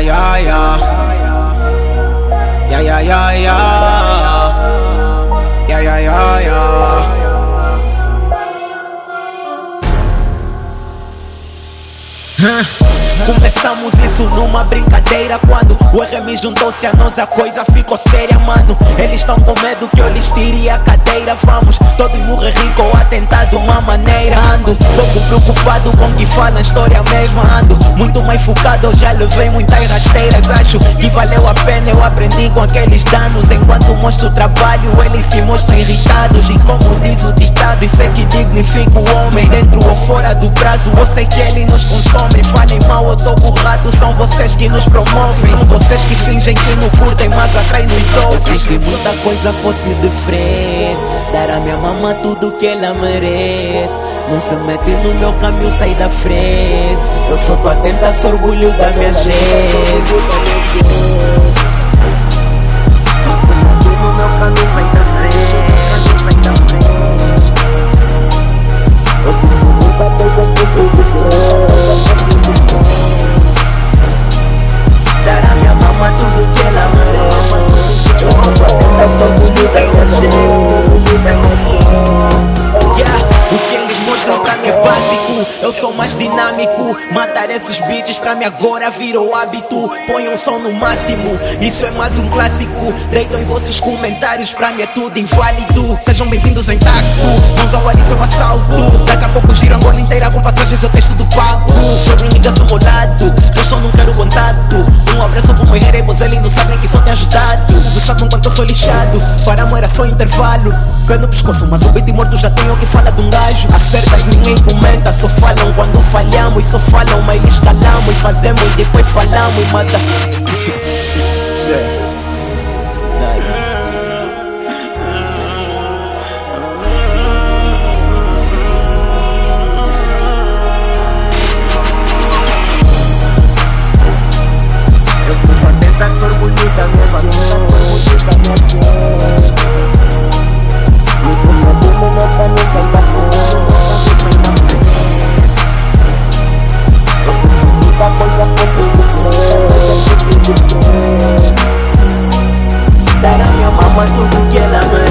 yeah, yeah. Yeah, yeah, yeah, yeah. Yeah, yeah, yeah, yeah. Começamos isso numa brincadeira Quando o RM juntou-se a nós a coisa ficou séria mano Eles estão com medo que eu lhes tire a cadeira Vamos todos morrer rico ou atentar de uma maneira Ando pouco preocupado com que fala a história mesmo Ando muito mais focado, eu já levei muitas rasteiras Acho que valeu a pena, eu aprendi com aqueles danos. Enquanto mostro o trabalho, eles se mostram irritados. E como diz o ditado, isso é que dignifica o homem Dentro ou fora do prazo, eu sei que ele nos consome eu tô burlado, são vocês que nos promovem. São vocês que fingem que não curtem, mas atrás nos ouvem. Fiz que muita coisa fosse de frente Dar a minha mama tudo que ela merece. Não se mete no meu caminho, sai da frente. Eu atento a esse orgulho da minha gente Eu sou mais dinâmico Matar esses beats pra mim agora virou hábito. Põe um som no máximo Isso é mais um clássico. Deitam em vossos comentários Pra mim é tudo inválido. Sejam bem-vindos em tacto Mãos ao ar seu assalto. Daqui a pouco giro a Angola inteira Com passagens eu texto do pago Sobre niggas do meu Eu só não quero contato. Um abraço pro meu heremos Eles não sabem que só tem ajudado. Não sabem quanto eu sou lixado Para amor era só intervalo. Pé no pescoço Mas o beat morto já tem o que fala de um gajo. Acertas ninguém comenta Só falam quando falhamos Só falam mas eles calamos E fazemos e depois falamos Mata mama tuku kela man.